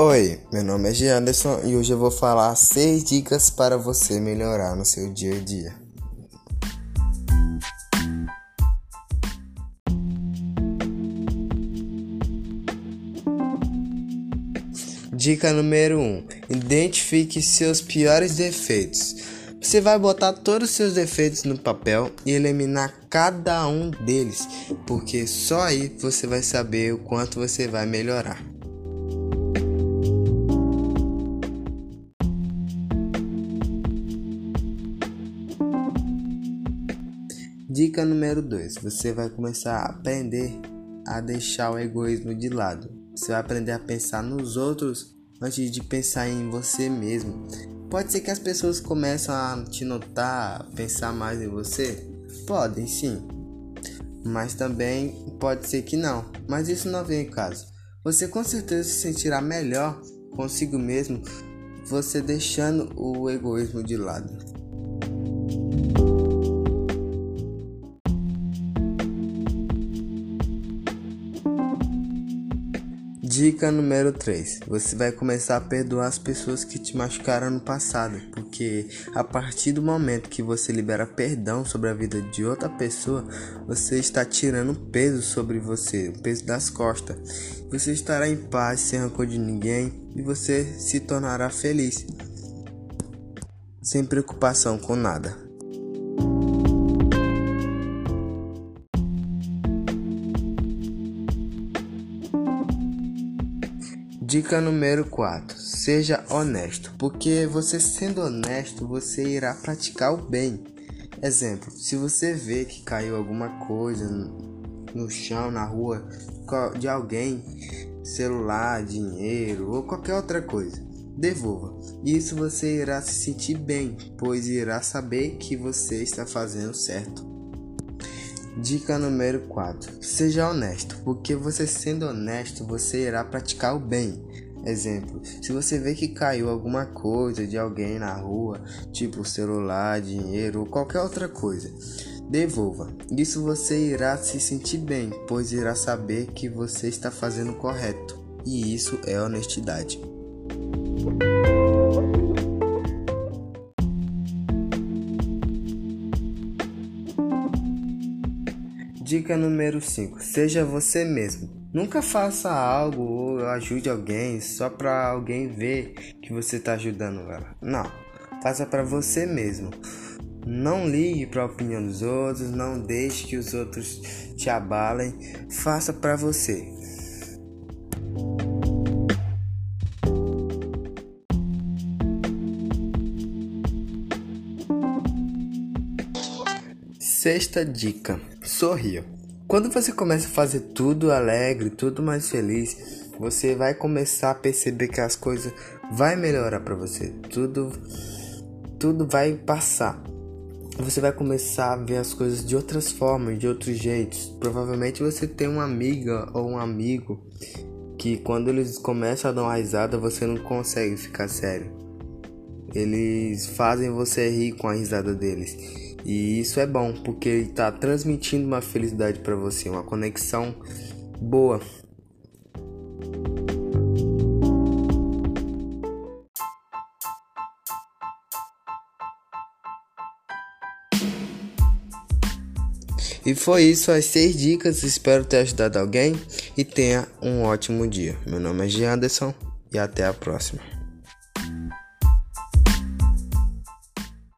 Oi, meu nome é G. Anderson e hoje eu vou falar 6 dicas para você melhorar no seu dia a dia. Dica número 1: um, Identifique seus piores defeitos. Você vai botar todos os seus defeitos no papel e eliminar cada um deles, porque só aí você vai saber o quanto você vai melhorar. Dica número 2: você vai começar a aprender a deixar o egoísmo de lado. Você vai aprender a pensar nos outros antes de pensar em você mesmo. Pode ser que as pessoas comecem a te notar, pensar mais em você? Podem sim. Mas também pode ser que não. Mas isso não vem em caso. Você com certeza se sentirá melhor consigo mesmo você deixando o egoísmo de lado. Dica número 3: Você vai começar a perdoar as pessoas que te machucaram no passado, porque a partir do momento que você libera perdão sobre a vida de outra pessoa, você está tirando peso sobre você, o peso das costas. Você estará em paz, sem rancor de ninguém e você se tornará feliz, sem preocupação com nada. Dica número 4: Seja honesto, porque você sendo honesto, você irá praticar o bem. Exemplo: se você vê que caiu alguma coisa no chão, na rua de alguém, celular, dinheiro ou qualquer outra coisa, devolva. Isso você irá se sentir bem, pois irá saber que você está fazendo certo. Dica número 4: Seja honesto, porque você sendo honesto, você irá praticar o bem. Exemplo: se você vê que caiu alguma coisa de alguém na rua, tipo celular, dinheiro ou qualquer outra coisa, devolva. Isso você irá se sentir bem, pois irá saber que você está fazendo correto, e isso é honestidade. Dica número 5: Seja você mesmo. Nunca faça algo ou ajude alguém só para alguém ver que você está ajudando ela. Não, faça para você mesmo. Não ligue para a opinião dos outros, não deixe que os outros te abalem. Faça para você. Sexta dica: sorria. Quando você começa a fazer tudo alegre, tudo mais feliz, você vai começar a perceber que as coisas vai melhorar para você. Tudo tudo vai passar. Você vai começar a ver as coisas de outras formas, de outros jeitos. Provavelmente você tem uma amiga ou um amigo que quando eles começam a dar uma risada, você não consegue ficar sério. Eles fazem você rir com a risada deles. E isso é bom, porque está transmitindo uma felicidade para você, uma conexão boa. E foi isso, as seis dicas. Espero ter ajudado alguém e tenha um ótimo dia. Meu nome é G. Anderson e até a próxima.